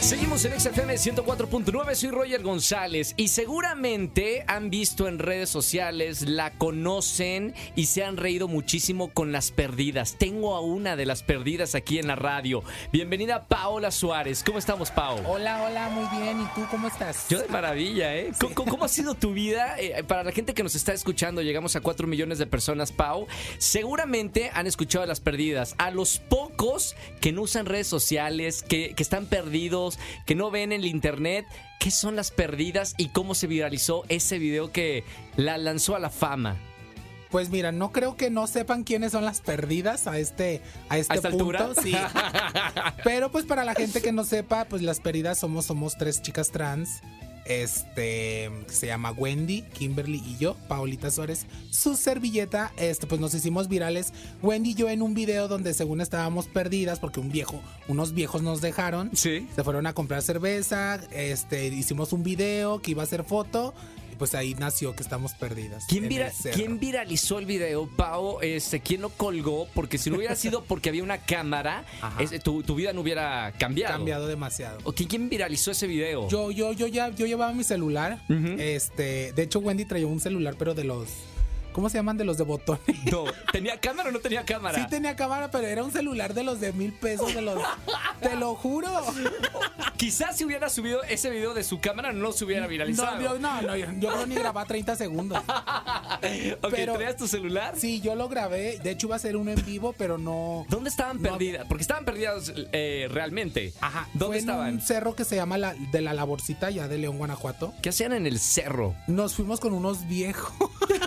Seguimos en XFM 104.9, soy Roger González y seguramente han visto en redes sociales, la conocen y se han reído muchísimo con las perdidas. Tengo a una de las perdidas aquí en la radio. Bienvenida Paola Suárez. ¿Cómo estamos, Pao? Hola, hola, muy bien. ¿Y tú cómo estás? Yo de maravilla, ¿eh? ¿Cómo, cómo ha sido tu vida? Eh, para la gente que nos está escuchando, llegamos a 4 millones de personas, Pau. Seguramente han escuchado las perdidas. A los pocos que no usan redes sociales, que, que están perdidos, que no ven el internet, ¿qué son las perdidas y cómo se viralizó ese video que la lanzó a la fama? Pues mira, no creo que no sepan quiénes son las perdidas a este, a este ¿A esta punto. altura? Sí. Pero pues para la gente que no sepa, pues las perdidas somos, somos tres chicas trans. Este que se llama Wendy, Kimberly y yo, Paolita Suárez. Su servilleta, este, pues nos hicimos virales. Wendy y yo en un video donde según estábamos perdidas, porque un viejo, unos viejos nos dejaron. Sí. Se fueron a comprar cerveza. Este, hicimos un video que iba a ser foto. Pues ahí nació que estamos perdidas. ¿Quién, vira- quién viralizó el video, Pau? Este, ¿Quién lo colgó? Porque si no hubiera sido porque había una cámara, ese- tu, tu vida no hubiera cambiado. cambiado demasiado. ¿O quién, quién viralizó ese video? Yo, yo, yo ya, yo llevaba mi celular. Este, de hecho, Wendy traía un celular, pero de los. ¿Cómo se llaman? De los de botones. No, ¿tenía cámara o no tenía cámara? Sí tenía cámara, pero era un celular de los de mil pesos, de los. Te lo juro. Quizás si hubiera subido ese video de su cámara no se hubiera viralizado. No, yo, no, no, yo, yo creo ni grababa 30 segundos. ok, pero- ¿traías tu celular? Sí, yo lo grabé. De hecho, iba a ser uno en vivo, pero no. ¿Dónde estaban No. perdidas? Porque estaban perdidas eh, realmente. Ajá. ¿Dónde fue en estaban? un cerro que se llama la, de la Laborcita, ya de León, Guanajuato. ¿Qué hacían en el cerro? Nos fuimos con unos viejos.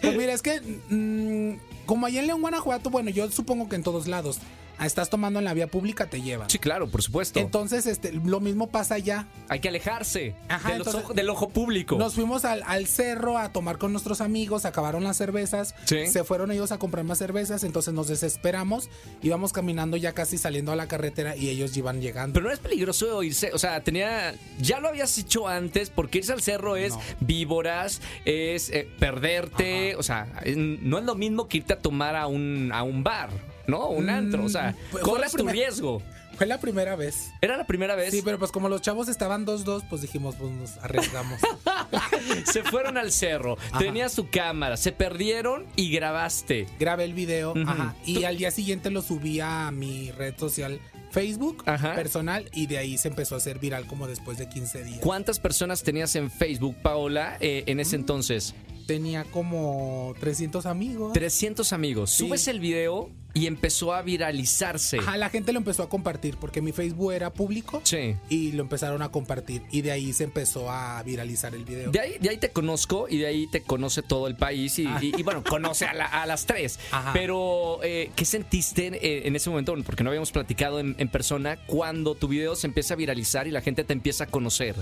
pues mira, es que mm, como allá en León, Guanajuato, bueno, yo supongo que en todos lados, estás tomando en la vía pública, te llevan. Sí, claro, por supuesto. Entonces, este, lo mismo pasa allá. Hay que alejarse Ajá, de los entonces- ojo- del ojo público. Nos fuimos al, al cerro a tomar con nuestros amigos, acabaron las cervezas, Sí. se fueron ellos a comprar más cervezas, entonces nos desesperamos, íbamos caminando ya casi saliendo a la carretera y ellos iban llegando. Pero no es peligroso irse, o sea, tenía, ya lo habías hecho antes, porque irse al cerro es No. víboras, es eh, perderte, o sea, no es lo mismo que irte a tomar a un, a un bar, ¿no? Un Mm, antro, o sea, corres tu riesgo. Fue la primera vez. Era la primera vez. Sí, pero pues como los chavos estaban 2-2, pues dijimos, pues nos arriesgamos. Se fueron al cerro, Ajá. tenías tu cámara, se perdieron y grabaste. grabé el video ajá, y al día siguiente lo subí a mi red social Facebook Ajá. personal y de ahí se empezó a hacer viral como después de 15 días. ¿Cuántas personas tenías en Facebook, Paola, eh, en Mm. ese entonces? Tenía como 300 amigos. 300 amigos. Sí. Subes el video y empezó a viralizarse. Ajá, la gente lo empezó a compartir porque mi Facebook era público Sí. y lo empezaron a compartir y de ahí se empezó a viralizar el video. De ahí, de ahí te conozco y de ahí te conoce todo el país y, y- y, bueno, conoce a, la- a las tres. Ah. Ajá. Pero, eh, ¿qué sentiste eh, en ese momento? Porque no habíamos platicado en, en persona cuando tu video se empieza a viralizar y la gente te empieza a conocer.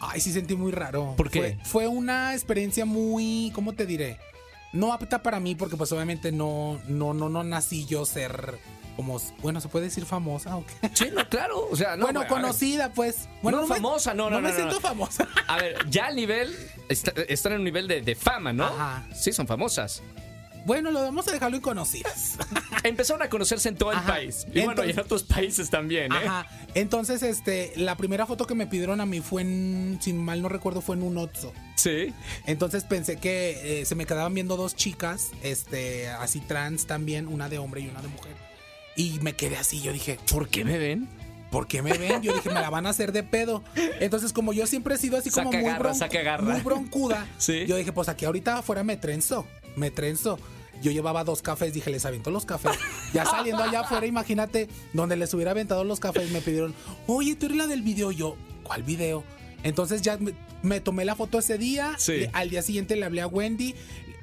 Ay, sí sentí muy raro. ¿Por qué? Fue, fue una experiencia muy, ¿cómo te diré? No apta para mí porque pues obviamente no, no, no, no nací yo ser como, bueno, se puede decir famosa o qué? Sí, no, claro. O sea, no, bueno, conocida pues. Bueno, No, me- famosa, no, no, me no, siento no. famosa. A ver, ya al nivel, está- están en un nivel de, de fama, ¿no? Ajá. Sí, son famosas. Bueno, lo vamos a dejarlo en conocidas. Empezaron a conocerse en todo el país. Y bueno, y en otros países también, ¿eh? Ajá. Entonces, este, la primera foto que me pidieron a mí fue en, si mal no recuerdo, fue en un Otso. Sí. Entonces pensé que eh, se me quedaban viendo dos chicas, este, así trans también, una de hombre y una de mujer. Y me quedé así, yo dije, ¿Por qué me ven? ¿por qué me ven? Yo dije, me la van a hacer de pedo. Entonces, como yo siempre he sido así como Saca muy, garra, bron- saca garra. muy broncuda, Sí. yo dije, pues aquí ahorita afuera me trenzo, me trenzo. Yo llevaba dos cafés, dije, les aviento los cafés. Ya saliendo allá afuera, imagínate, donde les hubiera aventado los cafés, me pidieron, oye, tú eres la del video. Yo, ¿cuál video? Entonces ya me, me tomé la foto ese día. Sí. le- al día siguiente le hablé a Wendy,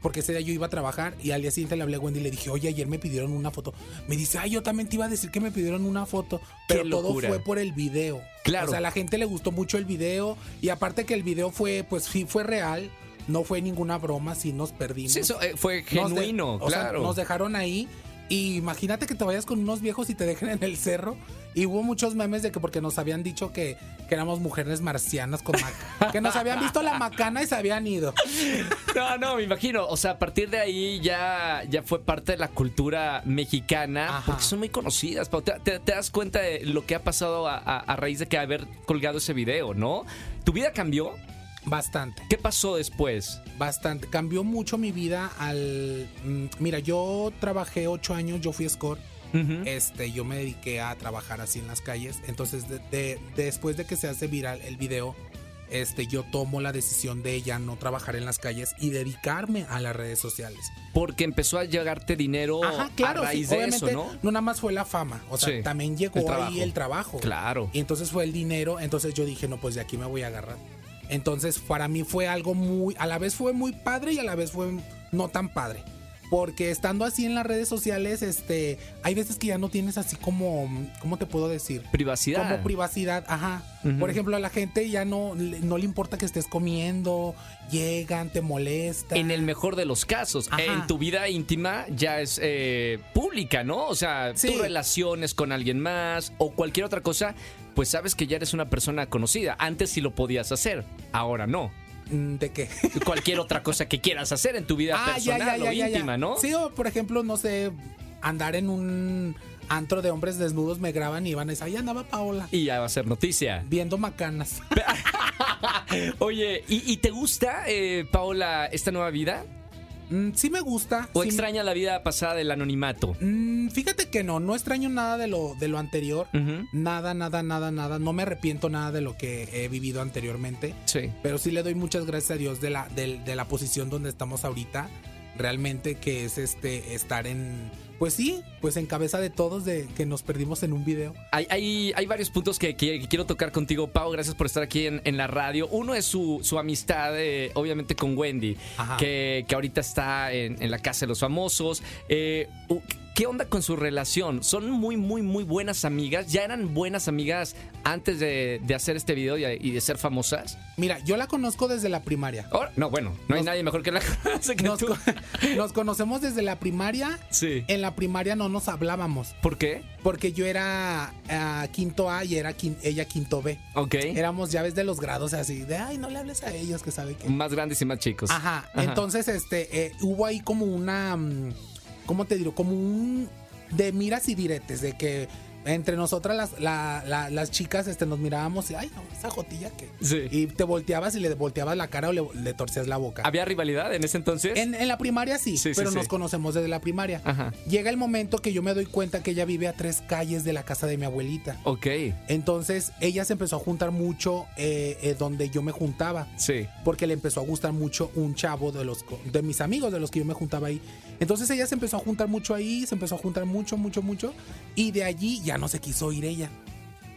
porque ese día yo iba a trabajar. Y al día siguiente le hablé a Wendy y le dije, oye, ayer me pidieron una foto. Me dice, ay, yo también te iba a decir que me pidieron una foto. Pero todo fue por el video. Claro. O sea, a la gente le gustó mucho el video. Y aparte que el video fue, pues sí, fue real. No fue ninguna broma, sí nos perdimos. Sí, eso eh, fue Nos de- genuino, o sea, claro. nos dejaron ahí Y imagínate que te vayas con unos viejos y te dejen en el cerro. Y hubo muchos memes de que porque nos habían dicho que, que éramos mujeres marcianas con maca- que nos habían visto la macana y se habían ido. No, no, me imagino. O sea, a partir de ahí ya, ya fue parte de la cultura mexicana, Ajá. porque son muy conocidas. Te, te- te das cuenta de lo que ha pasado a, a- a raíz de que haber colgado ese video, ¿no? ¿Tu vida cambió? Bastante. ¿Qué pasó después? Bastante. Cambió mucho mi vida al. mm, Mira, yo trabajé ocho años, yo fui score. Este, yo me dediqué a trabajar así en las calles. Entonces, de- de- después de que se hace viral el video, este, yo tomo la decisión de ya no trabajar en las calles y dedicarme a las redes sociales. Porque empezó a llegarte dinero Ajá, claro, a raíz sí, de eso, ¿no? nada más fue la fama, o sea, Sí, también llegó el ahí el trabajo. Claro. Y entonces fue el dinero, entonces yo dije, no, pues de aquí me voy a agarrar. Entonces, para mí fue algo muy, a la vez fue muy padre y a la vez fue no tan padre. Porque estando así en las redes sociales, este, hay veces que ya no tienes así como, ¿cómo te puedo decir? Privacidad. Como privacidad, ajá. Por ejemplo, a la gente ya no, le- no le importa que estés comiendo, llegan, te molestan. En el mejor de los casos, Ajá. en tu vida íntima ya es eh, pública, ¿no? O sea, Sí. tus relaciones con alguien más o cualquier otra cosa, pues sabes que ya eres una persona conocida. Antes sí lo podías hacer, ahora no. Mm, ¿De qué? Cualquier otra cosa que quieras hacer en tu vida Ah, personal o íntima, ¿no? Sí, o por ejemplo, no sé, andar en un antro de hombres desnudos me graban y van a decir, ahí andaba Paola, Y ya va a ser noticia. viendo macanas. Oye, ¿y, y te gusta, eh, Paola, esta nueva vida? Mm, sí me gusta. ¿O sí- extraña la vida pasada del anonimato? Mm, fíjate que no, no extraño nada de lo, de lo anterior. Nada, nada, nada, nada. No me arrepiento nada de lo que he vivido anteriormente. Sí. Pero sí le doy muchas gracias a Dios de la, de, la posición donde estamos ahorita. Realmente que es este estar en. Pues sí, pues en cabeza de todos de que nos perdimos en un video. Hay, hay, hay varios puntos que, que- que quiero tocar contigo, Pau. Gracias por estar aquí en, en la radio. Uno es su, su amistad, eh, obviamente, con Wendy, que, que ahorita está en, en la Casa de los Famosos. Eh, ¿Qué onda con su relación? ¿Son muy, muy, muy buenas amigas? ¿Ya eran buenas amigas antes de, de hacer este video y, y de ser famosas? Mira, yo la conozco desde la primaria. Ahora, no, bueno, no hay nadie mejor que la que Nos, tú. nos conocemos desde la primaria. Sí. En la primaria no nos hablábamos. ¿Por qué? Porque yo era ah, quinto A y era ella quinto B. Ok. Éramos llaves de los grados así, de ay, no le hables a ellos, que sabe qué. Más grandes y más chicos. Ajá. Entonces, este, eh, hubo ahí como una. mm, ¿Cómo te digo? Como un. De miras y diretes, de que entre nosotras las, la- la- las chicas este, nos mirábamos y, ay, no, esa jotilla que. Sí. Y te volteabas y le volteabas la cara o le, le torcías la boca. ¿Había rivalidad en ese entonces? En, en la primaria sí, Sí, pero sí. nos conocemos desde la primaria. Ajá. Llega el momento que yo me doy cuenta que ella vive a tres calles de la casa de mi abuelita. Ok. Entonces ella se empezó a juntar mucho eh, eh, donde yo me juntaba. Sí. Porque le empezó a gustar mucho un chavo de los de mis amigos de los que yo me juntaba ahí. Entonces ella se empezó a juntar mucho ahí, se empezó a juntar mucho, mucho, mucho. Y de allí ya no se quiso ir ella.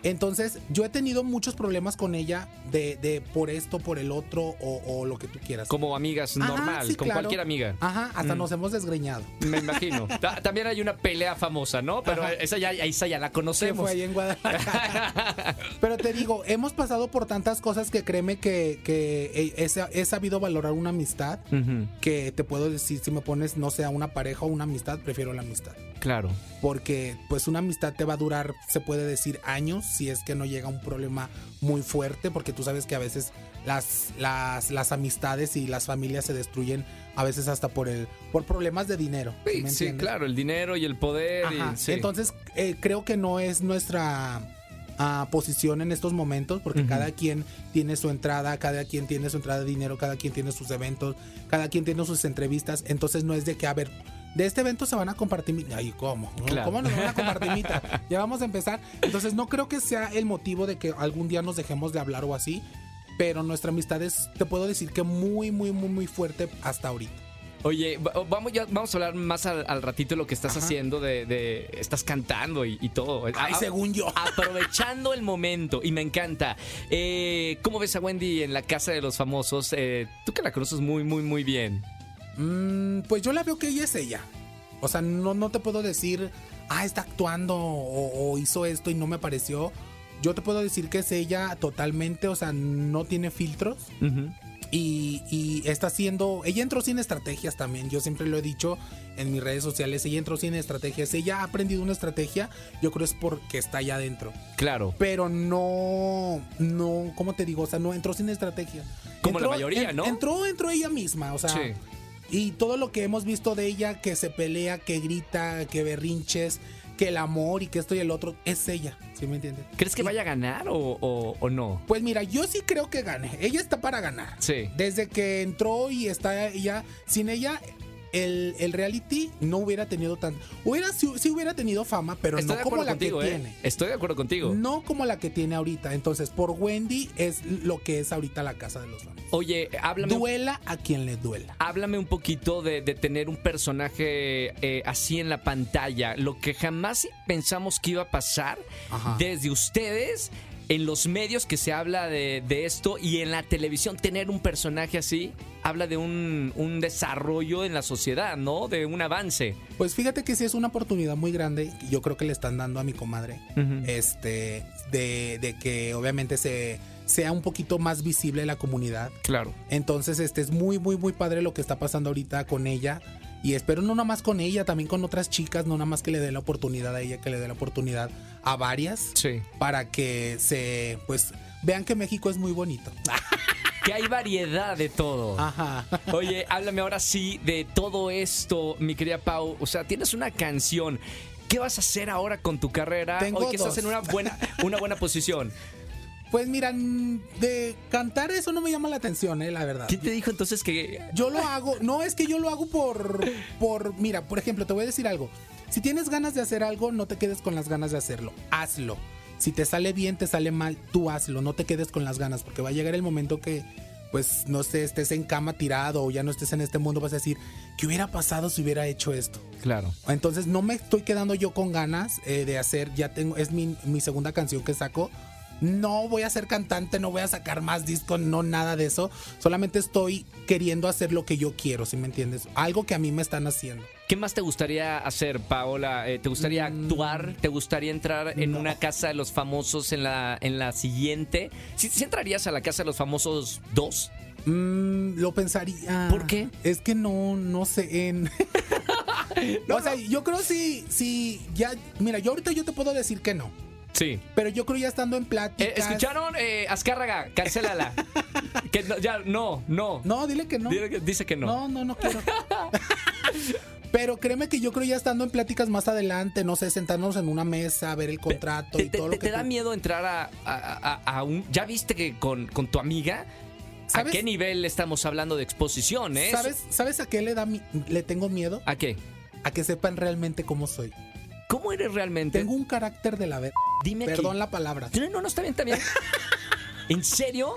Entonces yo he tenido muchos problemas con ella de, de por esto, por el otro o, o lo que tú quieras. Como amigas, Ajá, normal, sí, con claro. cualquier amiga. Ajá, hasta Mm. nos hemos desgreñado. Me imagino. Ta- También hay una pelea famosa, ¿no? Pero Ajá. esa ya, esa ya la conocemos. fue ahí en Guadalajara. Pero te digo, hemos pasado por tantas cosas que créeme que, que he, he sa- he sabido valorar una amistad. Que te puedo decir, si me pones, no sé, a una pareja o una amistad, prefiero la amistad. Claro. Porque pues una amistad te va a durar, se puede decir, años, si es que no llega un problema muy fuerte, porque tú sabes que a veces las, las, las amistades y las familias se destruyen a veces hasta por el por problemas de dinero. Sí, ¿me sí, claro, el dinero y el poder. y- sí. Entonces, eh, creo que no es nuestra ah, posición en estos momentos, porque cada quien tiene su entrada, cada quien tiene su entrada de dinero, cada quien tiene sus eventos, cada quien tiene sus entrevistas. Entonces, no es de que, a ver, de este evento se van a compartir. Ay, ¿cómo? Claro. ¿Cómo nos van a compartir mitad? Ya vamos a empezar. Entonces, no creo que sea el motivo de que algún día nos dejemos de hablar o así. Pero nuestra amistad es, te puedo decir que muy, muy, muy, muy fuerte hasta ahorita. Oye, va- vamos, ya, vamos a hablar más al, al ratito de lo que estás Ajá. haciendo, de, de- estás cantando y, y todo. Ay, A- según yo. Aprovechando el momento, y me encanta. Eh, ¿Cómo ves a Wendy en la casa de los famosos? Eh, tú que la conoces muy, muy, muy bien. Mm, pues yo la veo que ella es ella. O sea, no, no te puedo decir, ah, está actuando o, o hizo esto y no me pareció. Yo te puedo decir que es ella totalmente, o sea, no tiene filtros. Y, y está haciendo, ella entró sin estrategias también, yo siempre lo he dicho en mis redes sociales, ella entró sin estrategias, ella ha aprendido una estrategia, yo creo es porque está allá adentro. Claro. Pero no, no, ¿cómo te digo? O sea, no entró sin estrategia. Como la mayoría, en- ¿no? Entró, entró ella misma, o sea, Sí. Y todo lo que hemos visto de ella, que se pelea, que grita, que berrinches, que el amor y que esto y el otro, es ella, ¿sí me entiendes? ¿Crees que Y- vaya a ganar o, o- o no? Pues mira, yo sí creo que gane. Ella está para ganar. Sí. Desde que entró y está ella, sin ella, el, el reality no hubiera tenido tan. Hubiera, sí, sí hubiera tenido fama, pero Estoy no como la contigo, que ¿eh? tiene. Estoy de acuerdo contigo. No como la que tiene ahorita. Entonces, por Wendy es lo que es ahorita la casa de los famosos. Oye, háblame, Duela a quien le duela. háblame un poquito de, de tener un personaje eh, así en la pantalla. Lo que jamás pensamos que iba a pasar Ajá. desde ustedes. En los medios que se habla de, de esto y en la televisión tener un personaje así habla de un, un desarrollo en la sociedad, ¿no? De un avance. Pues fíjate que sí es una oportunidad muy grande. Yo creo que le están dando a mi comadre. Este, de, de que obviamente se sea un poquito más visible la comunidad. Claro. Entonces, este es muy, muy, muy padre lo que está pasando ahorita con ella. Y espero no nada más con ella, también con otras chicas, no nada más que le dé la oportunidad a ella, que le dé la oportunidad a varias. Sí. Para que se, pues, vean que México es muy bonito. Que hay variedad de todo. Ajá. Oye, háblame ahora sí de todo esto, mi querida Pau. O sea, tienes una canción. ¿Qué vas a hacer ahora con tu carrera? Tengo Hoy que estás en una buena, una buena posición. Pues miran, de cantar eso no me llama la atención, eh, la verdad. ¿Quién te dijo entonces que Yo lo hago, no es que yo lo hago por, por, mira, por ejemplo, te voy a decir algo. Si tienes ganas de hacer algo, no te quedes con las ganas de hacerlo. Hazlo. Si te sale bien, te sale mal, tú hazlo. No te quedes con las ganas, porque va a llegar el momento que, pues, no sé, estés en cama tirado o ya no estés en este mundo, vas a decir, ¿qué hubiera pasado si hubiera hecho esto? Claro. Entonces no me estoy quedando yo con ganas eh, de hacer, ya tengo, es mi, mi segunda canción que saco. No voy a ser cantante, no voy a sacar más discos, no nada de eso. Solamente estoy queriendo hacer lo que yo quiero, si me entiendes? Algo que a mí me están haciendo. ¿Qué más te gustaría hacer, Paola? Eh, ¿Te gustaría actuar? ¿Te gustaría entrar en Mm. no. una casa de los famosos en la, en la siguiente? ¿Sí, sí entrarías a la casa de los famosos dos? Mm, lo pensaría. ¿Por qué? Es que no, no sé. En... o sea, yo creo si, si ya. Mira, yo ahorita yo te puedo decir que no. Sí. Pero yo creo ya estando en pláticas. Eh, ¿Escucharon? Eh, Azcárraga, cancélala. que no, ya, no, no. No, dile que no. Dile que- Dice que no. No, no, no quiero. Pero créeme que yo creo ya estando en pláticas más adelante, no sé, sentarnos en una mesa, ver el contrato ¿Te, y todo te- lo que te da tú- miedo entrar a, a- a- a un... ¿Ya viste que con, con tu amiga? ¿A ¿Sabes? qué nivel estamos hablando de exposición, eh? ¿Sabes, ¿Sabes a qué le da mi- le tengo miedo? ¿A qué? A que sepan realmente cómo soy. ¿Cómo eres realmente? Tengo un carácter de la ver. Dime Perdón aquí. la palabra. No, no, no, está bien, está bien. ¿En serio?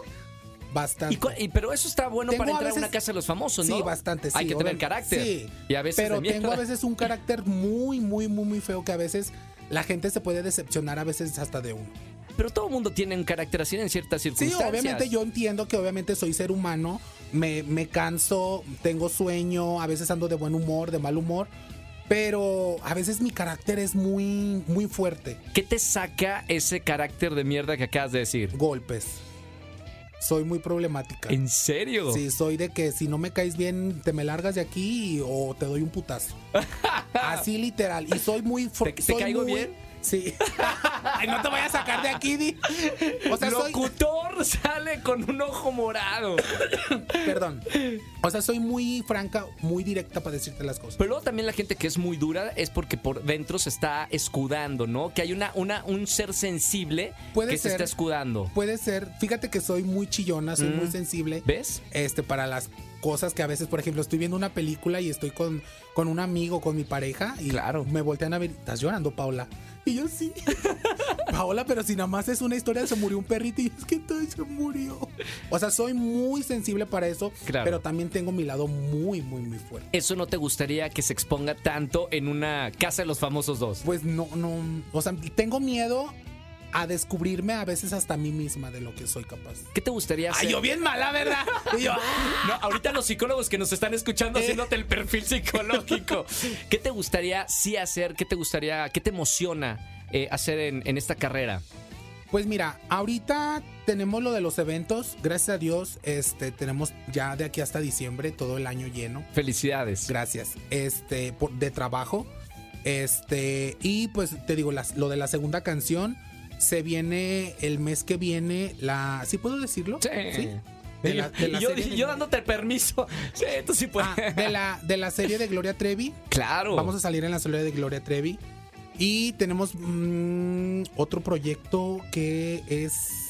Bastante. Y cu- y- pero eso está bueno Tengo para a entrar a veces- una casa de los famosos, ¿no? Sí, bastante, sí. Hay que tener carácter. Sí. Y a veces Pero tengo a veces un carácter muy, muy, muy, muy feo que a veces la gente se puede decepcionar a veces hasta de uno. Pero todo mundo tiene un carácter así en ciertas Sí, circunstancias. obviamente yo entiendo que obviamente soy ser humano, me, me canso, tengo sueño, a veces ando de buen humor, de mal humor, pero a veces mi carácter es muy, muy fuerte. ¿Qué te saca ese carácter de mierda que acabas de decir? Golpes. Soy muy problemática. ¿En serio? Sí, soy de que si no me caes bien, te me largas de aquí o te doy un putazo. Así literal. Y soy muy... ¿Te- te caigo muy- bien? Sí. Ay, no te voy a sacar de aquí, Di. O sea, soy... Locutor sale con un ojo morado. Perdón. O sea, soy muy franca, muy directa para decirte las cosas. Pero luego también la gente que es muy dura es porque por dentro se está escudando, ¿no? Que hay una, una, un ser sensible Puede que se está escudando. Puede ser, fíjate que soy muy chillona, soy Mm. muy sensible. ¿Ves? Este, para las cosas que a veces, por ejemplo, estoy viendo una película y estoy con, con un amigo, con mi pareja, y Claro. me voltean a ver, ¿estás llorando, Paula? Y yo sí. Paola, pero si nada más es una historia, se murió un perrito y es que todo se murió. O sea, soy muy sensible para eso, Claro. pero también tengo mi lado muy, muy, muy fuerte. ¿Eso no te gustaría que se exponga tanto en una casa de los famosos dos? Pues no, no, o sea, tengo miedo a descubrirme a veces hasta a mí misma de lo que soy capaz. ¿Qué te gustaría hacer? Ay, yo bien mala, ¿verdad? Y yo, No, ahorita los psicólogos que nos están escuchando Eh. haciéndote el perfil psicológico. ¿Qué te gustaría sí hacer? ¿Qué te gustaría, qué te emociona eh, hacer en, en esta carrera? Pues mira, ahorita tenemos lo de los eventos. Gracias a Dios, este, tenemos ya de aquí hasta diciembre todo el año lleno. Felicidades. Gracias. Este, por- de trabajo. Este, y pues te digo, las- lo de la segunda canción se viene el mes que viene. La, ¿sí puedo decirlo? Sí. De la, de la y yo, serie dándote permiso. Sí, tú sí puedes. Ah, de la, de la serie de Gloria Trevi. Claro. Vamos a salir en la serie de Gloria Trevi. Y tenemos mm, otro proyecto que es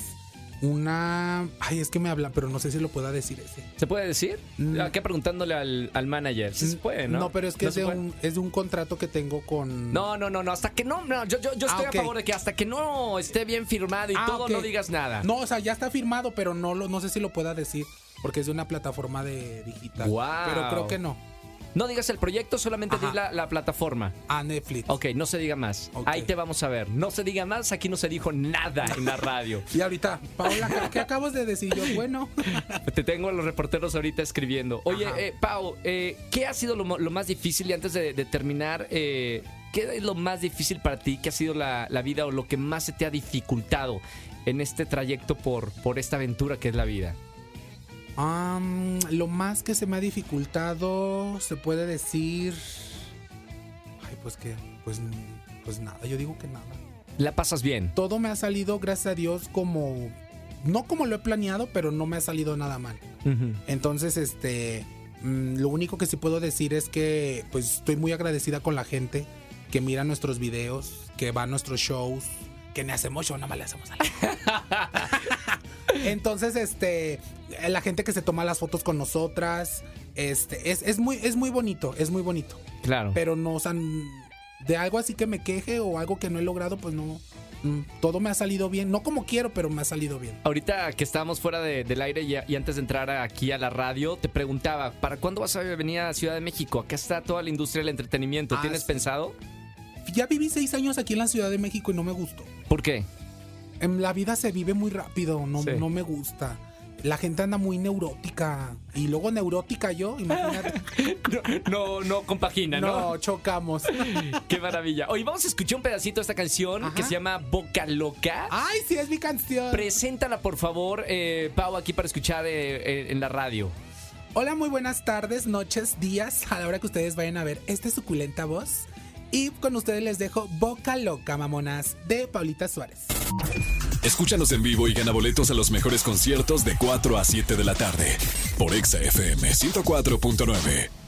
una. Ay, es que me hablan, pero no sé si lo pueda decir ese. ¿Se puede decir? Mm. Acá preguntándole al, al manager. Sí se puede, ¿no? pero es que ¿No es, de un, es de un contrato que tengo con. No, no, no, no, hasta que no, no, yo, yo, yo Ah, estoy a favor de que hasta que no esté bien firmado y Ah, todo, no digas nada. No, o sea, ya está firmado, pero no, lo, no sé si lo pueda decir. Porque es de una plataforma de digital. Pero creo que no. No digas el proyecto, solamente di la, la plataforma. A Netflix. Ok, no se diga más. Ok. Ahí te vamos a ver. No se diga más, aquí no se dijo nada en la radio. Y ahorita, Paola, ¿qué, acabas de decir yo? Bueno. Te tengo a los reporteros ahorita escribiendo. Oye, eh, Pau, eh, ¿qué ha sido lo, más difícil? Y antes de, de terminar, eh, ¿qué es lo más difícil para ti? ¿Qué ha sido la, la vida o lo que más se te ha dificultado en este trayecto por, por esta aventura que es la vida? Am, lo más que se me ha dificultado, se puede decir. Ay, pues que, pues, pues nada, yo digo que nada. ¿La pasas bien? Todo me ha salido, gracias a Dios, como. No como lo he planeado, pero no me ha salido nada mal. Entonces, este. mm, lo único que sí puedo decir es que, pues, estoy muy agradecida con la gente que mira nuestros videos, que va a nuestros shows, que ni hacemos show, nada más le hacemos a la Entonces, este, la gente que se toma las fotos con nosotras, este, es, es muy, es muy bonito, es muy bonito. Claro. Pero no, o sea, de algo así que me queje o algo que no he logrado, pues no, mm, todo me ha salido bien, no como quiero, pero me ha salido bien. Ahorita que estábamos fuera de- del aire y, y antes de entrar aquí a la radio, te preguntaba, ¿para cuándo vas a venir a Ciudad de México? Acá está toda la industria del entretenimiento. Ah, ¿Tienes sí. pensado? Ya viví seis años aquí en la Ciudad de México y no me gustó. ¿Por qué? En la vida se vive muy rápido, no, Sí. no me gusta. La gente anda muy neurótica. Y luego neurótica yo, imagínate. No, no, no compagina, ¿no? no, chocamos. Qué maravilla. Hoy vamos a escuchar un pedacito de esta canción Ajá. que se llama Boca Loca. Ay, sí, es mi canción. Preséntala, por favor, eh, Pau, aquí para escuchar eh, eh, en la radio. Hola, muy buenas tardes, noches, días, a la hora que ustedes vayan a ver esta suculenta voz. Y con ustedes les dejo Boca Loca, mamonas, de Paulita Suárez. Escúchanos en vivo y gana boletos a los mejores conciertos de 4 a 7 de la tarde por Exa FM 104.9.